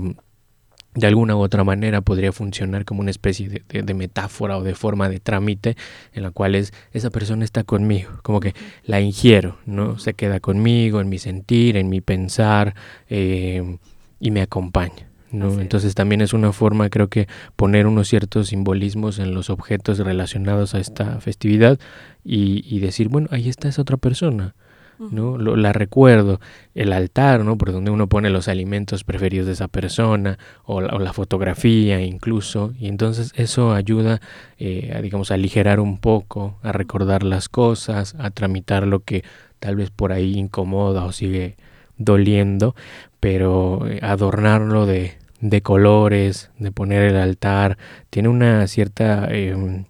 de alguna u otra manera podría funcionar como una especie de, de, de, metáfora o de forma de trámite en la cual es esa persona está conmigo, como que la ingiero, ¿no? Se queda conmigo en mi sentir, en mi pensar eh, y me acompaña. ¿No? Entonces también es una forma, creo que, poner unos ciertos simbolismos en los objetos relacionados a esta festividad y, y decir, bueno, ahí está esa otra persona, ¿no? Lo, la recuerdo, el altar, ¿no? Por donde uno pone los alimentos preferidos de esa persona o la, o la fotografía incluso, y entonces eso ayuda, eh, a, digamos, a aligerar un poco, a recordar las cosas, a tramitar lo que tal vez por ahí incomoda o sigue doliendo, pero eh, adornarlo de, de, colores, de poner el altar, tiene una cierta eh,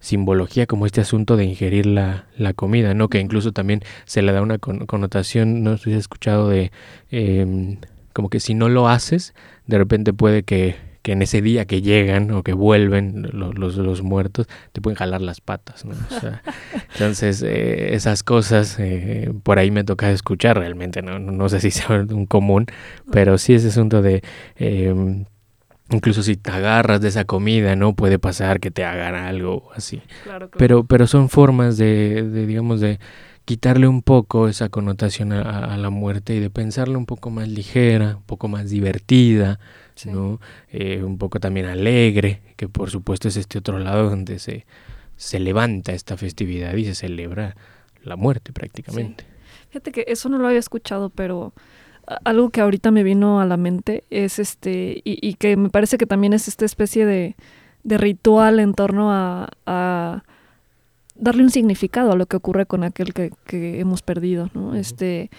simbología como este asunto de ingerir la, la, comida, ¿no? Que incluso también se le da una con connotación, no sé si has escuchado de eh, como que si no lo haces, de repente puede que que en ese día que llegan o que vuelven los, los, los muertos, te pueden jalar las patas. ¿no? O sea, *laughs* entonces, eh, esas cosas eh, por ahí me toca escuchar realmente, no, no sé si *laughs* sea un común, pero sí ese asunto de... Eh, incluso si te agarras de esa comida, ¿no? Puede pasar que te hagan algo así. Claro, claro. Pero, pero son formas de, de digamos, de quitarle un poco esa connotación a, a, la muerte y de pensarla un poco más ligera, un poco más divertida, sí. ¿no? Eh, un poco también alegre, que por supuesto es este otro lado donde se, se levanta esta festividad y se celebra la muerte prácticamente. Sí. Fíjate que eso no lo había escuchado, pero algo que ahorita me vino a la mente es este, y, y que me parece que también es esta especie de, de ritual en torno a, a, darle un significado a lo que ocurre con aquel que, que hemos perdido, ¿no? Uh -huh. Este,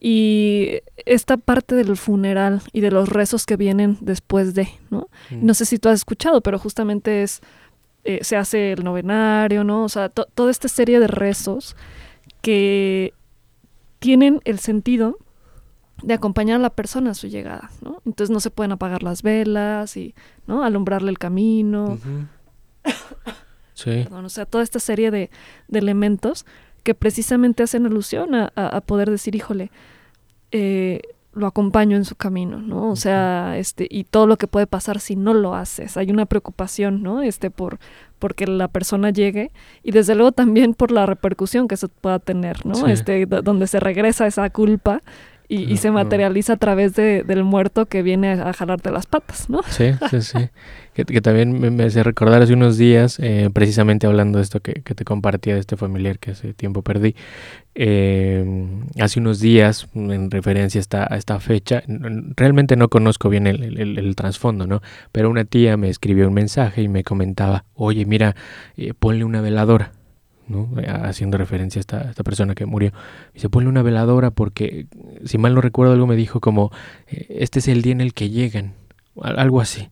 y esta parte del funeral y de los rezos que vienen después de, ¿no? -huh. No sé si tú has escuchado, pero justamente es, eh, se hace el novenario, ¿no? O sea, to toda esta serie de rezos que tienen el sentido de acompañar a la persona a su llegada, ¿no? Entonces no se pueden apagar las velas y, ¿no? Alumbrarle el camino. Uh *coughs* -huh. sí. Perdón, o sea, toda esta serie de, de elementos que precisamente hacen alusión a, a, a poder decir, híjole, eh, lo acompaño en su camino, ¿no? O sea, este, y todo lo que puede pasar si no lo haces. Hay una preocupación, ¿no? Este, por, porque la persona llegue y desde luego también por la repercusión que eso pueda tener, ¿no? Sí. Este, donde se regresa esa culpa y, se materializa a través de, del muerto que viene a, jalarte las patas, ¿no? Sí, sí, sí. que, también me, hace recordar hace unos días, eh, precisamente hablando de esto que, te compartía de este familiar que hace tiempo perdí, eh, hace unos días, en referencia a esta, a esta fecha, realmente no conozco bien el, el, trasfondo, ¿no? Pero una tía me escribió un mensaje y me comentaba, oye, mira, eh, ponle una veladora ¿no? haciendo referencia a esta, esta, persona que murió. Y se pone una veladora porque, si mal no recuerdo, algo me dijo como, eh, este es el día en el que llegan, algo así.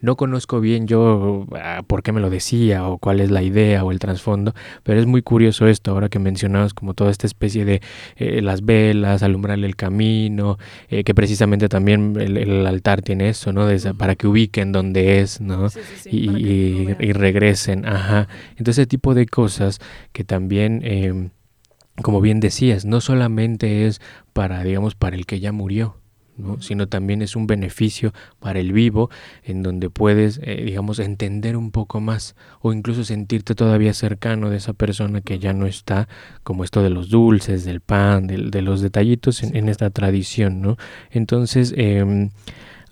No conozco bien yo ah, por qué me lo decía o cuál es la idea o el trasfondo, pero es muy curioso esto, ahora que mencionabas como toda esta especie de eh, las velas, alumbrarle el camino, eh, que precisamente también el, altar tiene eso, ¿no? para que ubiquen dónde es, ¿no? y, regresen, ajá. Entonces ese tipo de cosas que también... Em, como bien decías, no solamente es para, digamos, para el que ya murió, sino también es un beneficio para el vivo en donde puedes, eh, digamos, entender un poco más o incluso sentirte todavía cercano de esa persona que ya no está, como esto de los dulces, del pan, de, los detallitos en, esta tradición, ¿no? Entonces, em,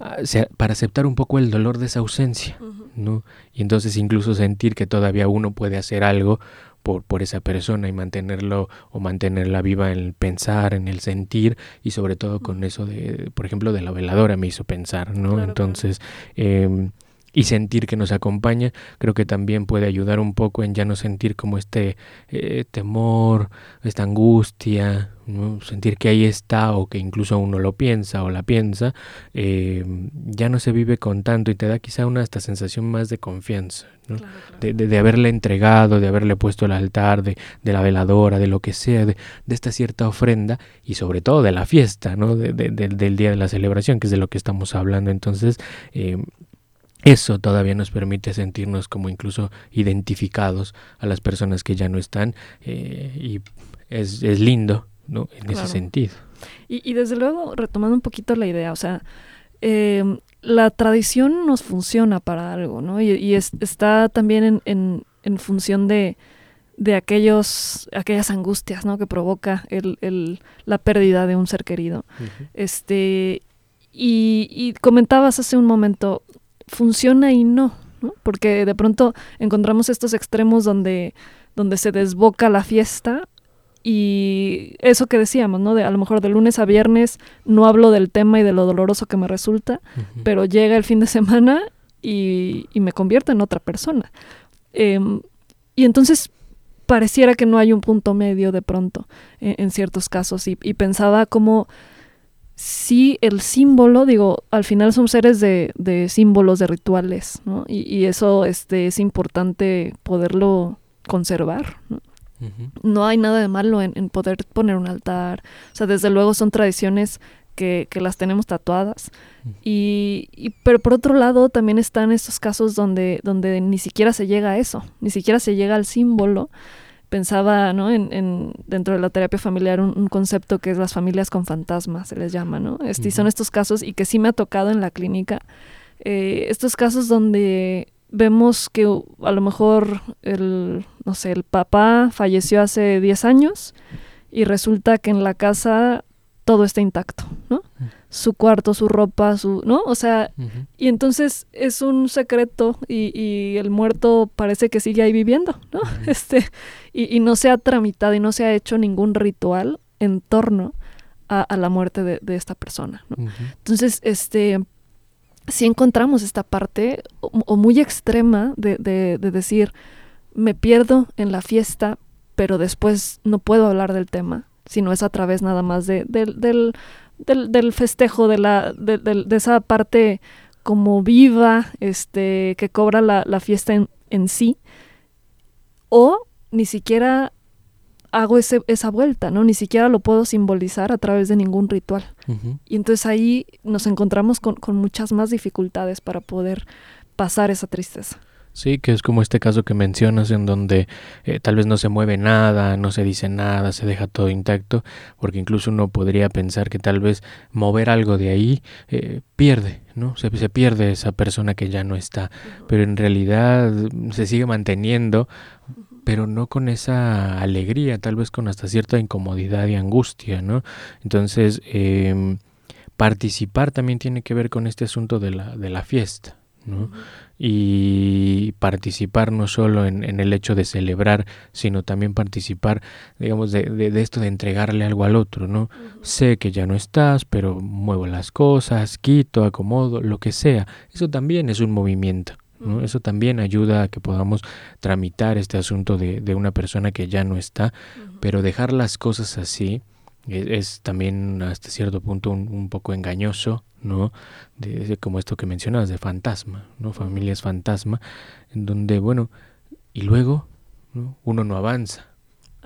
ah, para aceptar un poco el dolor de esa ausencia, ¿no? Y entonces incluso sentir que todavía uno puede hacer algo por, por, esa persona y mantenerlo o mantenerla viva en el pensar, en el sentir y sobre todo con eso de, por ejemplo, de la veladora me hizo pensar, ¿no? Entonces, eh, y sentir que nos acompaña, creo que también puede ayudar un poco en ya no sentir como este eh, temor, esta angustia, sentir que ahí está o que incluso uno lo piensa o la piensa, eh, ya no se vive con tanto y te da quizá una esta sensación más de confianza, De, de, haberle entregado, de haberle puesto el altar, de, de la veladora, de lo que sea, de, esta cierta ofrenda y sobre todo de la fiesta, ¿no? del día de la celebración, que es de lo que estamos hablando. Entonces, eh, eso todavía nos permite sentirnos como incluso identificados a las personas que ya no están eh, y es, es, lindo ¿no? en ese sentido. Y, y, desde luego, retomando un poquito la idea, o sea, eh, la tradición nos funciona para algo, ¿no? Y, y está también en, en, en función de, de aquellos, aquellas angustias, ¿no? Que provoca el, el, la pérdida de un ser querido. Este, y, y, comentabas hace un momento, funciona y no, ¿no? Porque de pronto encontramos estos extremos donde, donde se desboca la fiesta y eso que decíamos, ¿no? De a lo mejor de lunes a viernes no hablo del tema y de lo doloroso que me resulta, pero llega el fin de semana y, y me convierto en otra persona. Em, y entonces pareciera que no hay un punto medio de pronto en, ciertos casos y, y pensaba como sí el símbolo, digo, al final son seres de, de símbolos, de rituales, ¿no? Y, y, eso este, es importante poderlo conservar, ¿no? No hay nada de malo en, en, poder poner un altar. O sea, desde luego son tradiciones que, que las tenemos tatuadas. y, y, pero por otro lado, también están estos casos donde, donde ni siquiera se llega a eso, ni siquiera se llega al símbolo pensaba ¿no? en, en, dentro de la terapia familiar un, concepto que es las familias con fantasmas, se les llama, ¿no? Este, y son estos casos, y que sí me ha tocado en la clínica, eh, estos casos donde vemos que a lo mejor el, no sé, el papá falleció hace 10 años y resulta que en la casa todo está intacto, ¿no? Su cuarto, su ropa, su, ¿no? O sea, y entonces es un secreto y, y, el muerto parece que sigue ahí viviendo, ¿no? *laughs* Este, y, y, no se ha tramitado y no se ha hecho ningún ritual en torno a, a la muerte de, de, esta persona, ¿no? Entonces, este, si encontramos esta parte o, o muy extrema de, de, de decir, me pierdo en la fiesta, pero después no puedo hablar del tema sino es a través nada más de, del, del, del, festejo, de, la, de, de, esa parte como viva este, que cobra la, la fiesta en, en, sí, o ni siquiera hago ese, esa vuelta, ¿no? Ni siquiera lo puedo simbolizar a través de ningún ritual. Uh -huh. Y entonces ahí nos encontramos con, con muchas más dificultades para poder pasar esa tristeza. Sí, que es como este caso que mencionas en donde eh, tal vez no se mueve nada, no se dice nada, se deja todo intacto, porque incluso uno podría pensar que tal vez mover algo de ahí eh, pierde, ¿no? Se, se, pierde esa persona que ya no está, pero en realidad se sigue manteniendo pero no con esa alegría, tal vez con hasta cierta incomodidad y angustia, ¿no? Entonces, em, participar también tiene que ver con este asunto de la, de la fiesta, ¿no? Y participar no solo en, el hecho de celebrar, sino también participar, digamos, de, de, esto de entregarle algo al otro, ¿no? Sé que ya no estás, pero muevo las cosas, quito, acomodo, lo que sea. Eso también es un movimiento. ¿no? Eso también ayuda a que podamos tramitar este asunto de, de una persona que ya no está, pero dejar las cosas así, es, también hasta cierto punto un, poco engañoso, ¿no? De, como esto que mencionabas, de fantasma, ¿no? Familias fantasma, en donde, bueno, y luego uno no avanza,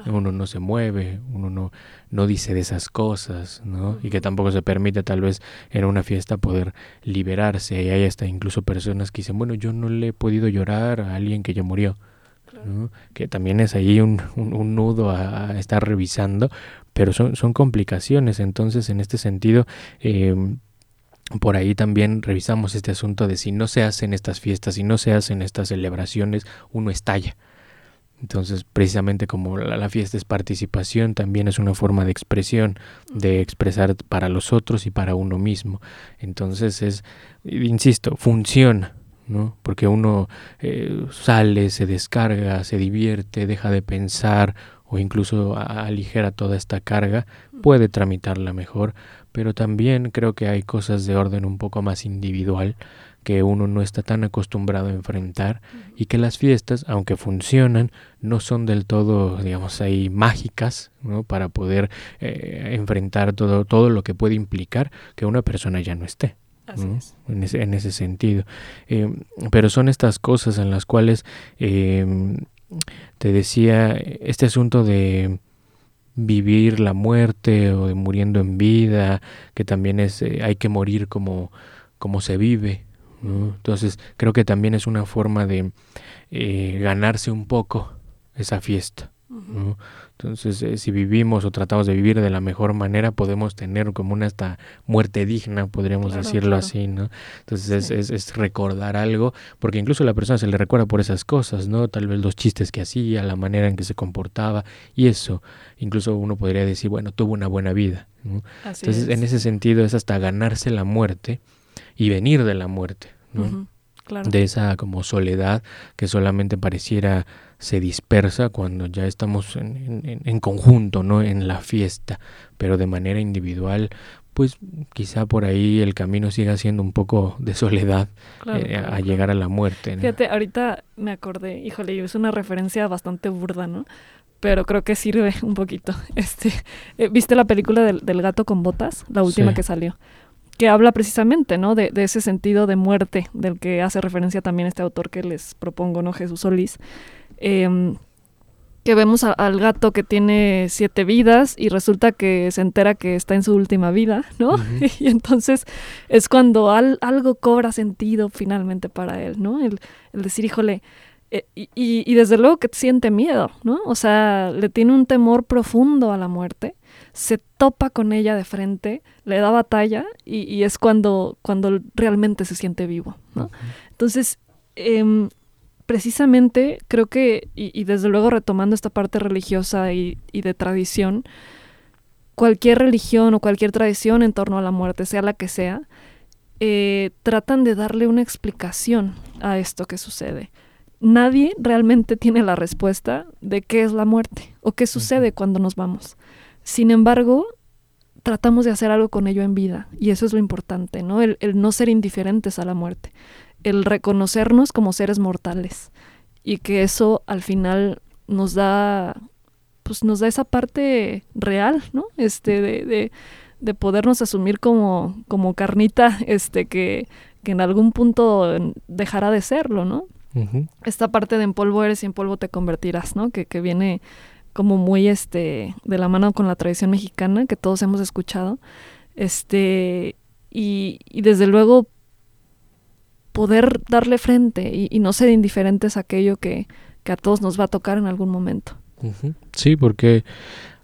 uno no se mueve, uno no, no dice de esas cosas, ¿no? Y que tampoco se permite tal vez en una fiesta poder liberarse. Y hay hasta incluso personas que dicen, bueno, yo no le he podido llorar a alguien que ya murió. Que también es ahí un, un, nudo a, estar revisando, pero son, son complicaciones. Entonces, en este sentido, em, por ahí también revisamos este asunto de si no se hacen estas fiestas, si no se hacen estas celebraciones, uno estalla. Entonces, precisamente como la, fiesta es participación, también es una forma de expresión, de expresar para los otros y para uno mismo. Entonces es, insisto, funciona, ¿no? Porque uno eh, sale, se descarga, se divierte, deja de pensar o incluso aligera toda esta carga, puede tramitarla mejor, pero también creo que hay cosas de orden un poco más individual que uno no está tan acostumbrado a enfrentar y que las fiestas, aunque funcionan, no son del todo, digamos, ahí mágicas, ¿no? Para poder eh, enfrentar todo, todo lo que puede implicar que una persona ya no esté. En, ese, en, ese, sentido. Eh, pero son estas cosas en las cuales eh, te decía este asunto de vivir la muerte o de muriendo en vida, que también es hay que morir como, como se vive, entonces creo que también es una forma de eh, ganarse un poco esa fiesta. Entonces, eh, si vivimos o tratamos de vivir de la mejor manera, podemos tener como una esta muerte digna, podríamos decirlo así, ¿no? Entonces es, es, recordar algo, porque incluso a la persona se le recuerda por esas cosas, ¿no? Tal vez los chistes que hacía, la manera en que se comportaba, y eso, incluso uno podría decir, bueno, tuvo una buena vida. Entonces, en ese sentido es hasta ganarse la muerte y venir de la muerte, ¿no? De esa como soledad que solamente pareciera se dispersa cuando ya estamos en, en, conjunto, ¿no? En la fiesta, pero de manera individual, pues quizá por ahí el camino siga siendo un poco de soledad eh, a llegar a la muerte. Fíjate, ahorita me acordé, híjole, es una referencia bastante burda, ¿no? Pero creo que sirve *laughs* un poquito. Este, eh, ¿Viste la película del, del, gato con botas? La última que salió que habla precisamente, ¿no? De, ese sentido de muerte del que hace referencia también este autor que les propongo, ¿no? Jesús Solís. Em, que vemos al gato que tiene siete vidas y resulta que se entera que está en su última vida, ¿no? *laughs* y entonces es cuando algo cobra sentido finalmente para él, ¿no? El, decir, híjole, eh, y, y, desde luego que siente miedo, ¿no? O sea, le tiene un temor profundo a la muerte se topa con ella de frente, le da batalla y, es cuando, cuando realmente se siente vivo. ¿no? Entonces, em, precisamente creo que, y, desde luego retomando esta parte religiosa y, de tradición, cualquier religión o cualquier tradición en torno a la muerte, sea la que sea, eh, tratan de darle una explicación a esto que sucede. Nadie realmente tiene la respuesta de qué es la muerte o qué sucede cuando nos vamos. Sin embargo, tratamos de hacer algo con ello en vida, y eso es lo importante, ¿no? El, no ser indiferentes a la muerte, el reconocernos como seres mortales, y que eso al final nos da, pues nos da esa parte real, ¿no? Este, de, de, de podernos asumir como, como carnita, este, que, que en algún punto dejará de serlo, ¿no? Esta parte de en polvo eres y en polvo te convertirás, ¿no? Que, que viene como muy este de la mano con la tradición mexicana que todos hemos escuchado este y, desde luego poder darle frente y, no ser indiferentes a aquello que, a todos nos va a tocar en algún momento. Sí porque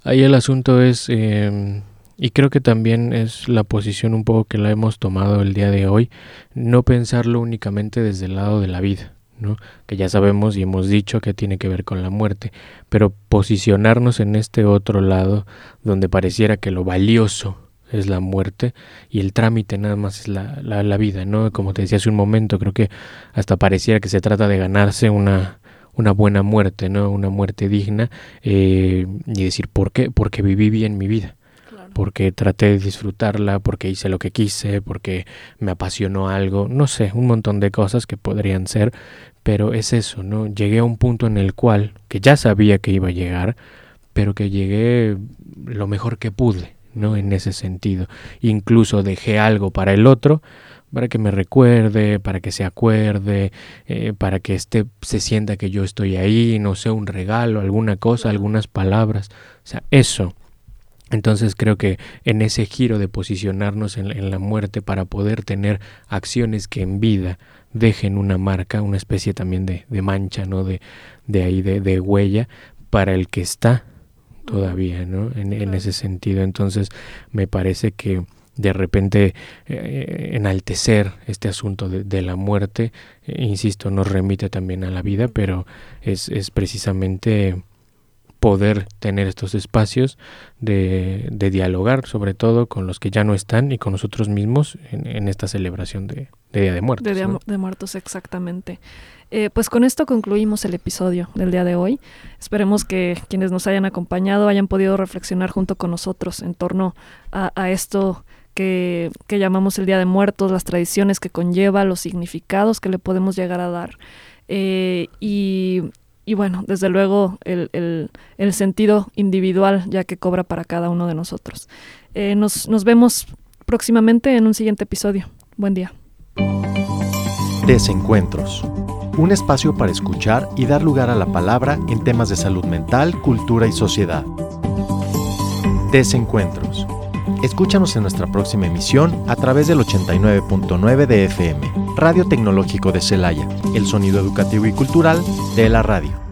ahí el asunto es em, y creo que también es la posición un poco que la hemos tomado el día de hoy no pensarlo únicamente desde el lado de la vida ¿no? que ya sabemos y hemos dicho que tiene que ver con la muerte, pero posicionarnos en este otro lado donde pareciera que lo valioso es la muerte y el trámite nada más es la, la, vida, ¿no? Como te decía hace un momento, creo que hasta pareciera que se trata de ganarse una, una buena muerte, ¿no? Una muerte digna eh, y decir, ¿por qué? Porque viví bien mi vida porque traté de disfrutarla, porque hice lo que quise, porque me apasionó algo, no sé, un montón de cosas que podrían ser, pero es eso, ¿no? Llegué a un punto en el cual, que ya sabía que iba a llegar, pero que llegué lo mejor que pude, ¿no? En ese sentido. Incluso dejé algo para el otro, para que me recuerde, para que se acuerde, eh, para que este se sienta que yo estoy ahí, no sé, un regalo, alguna cosa, algunas palabras. O sea, eso entonces creo que en ese giro de posicionarnos en, la muerte para poder tener acciones que en vida dejen una marca, una especie también de, mancha, ¿no? De, de ahí, de, huella para el que está todavía, ¿no? En, ese sentido. Entonces me parece que de repente eh, enaltecer este asunto de, la muerte, eh, insisto, nos remite también a la vida, pero es, es precisamente poder tener estos espacios de, dialogar, sobre todo con los que ya no están y con nosotros mismos en, esta celebración de, Día de Muertos. De Día de Muertos, exactamente. Eh, pues con esto concluimos el episodio del día de hoy. Esperemos que quienes nos hayan acompañado hayan podido reflexionar junto con nosotros en torno a, esto que, llamamos el Día de Muertos, las tradiciones que conlleva, los significados que le podemos llegar a dar. Eh, y y bueno, desde luego el, el, sentido individual ya que cobra para cada uno de nosotros. Eh, nos, nos vemos próximamente en un siguiente episodio. Buen día. Desencuentros. Un espacio para escuchar y dar lugar a la palabra en temas de salud mental, cultura y sociedad. Desencuentros. Escúchanos en nuestra próxima emisión a través del 89.9 de FM, Radio Tecnológico de Celaya, el sonido educativo y cultural de la radio.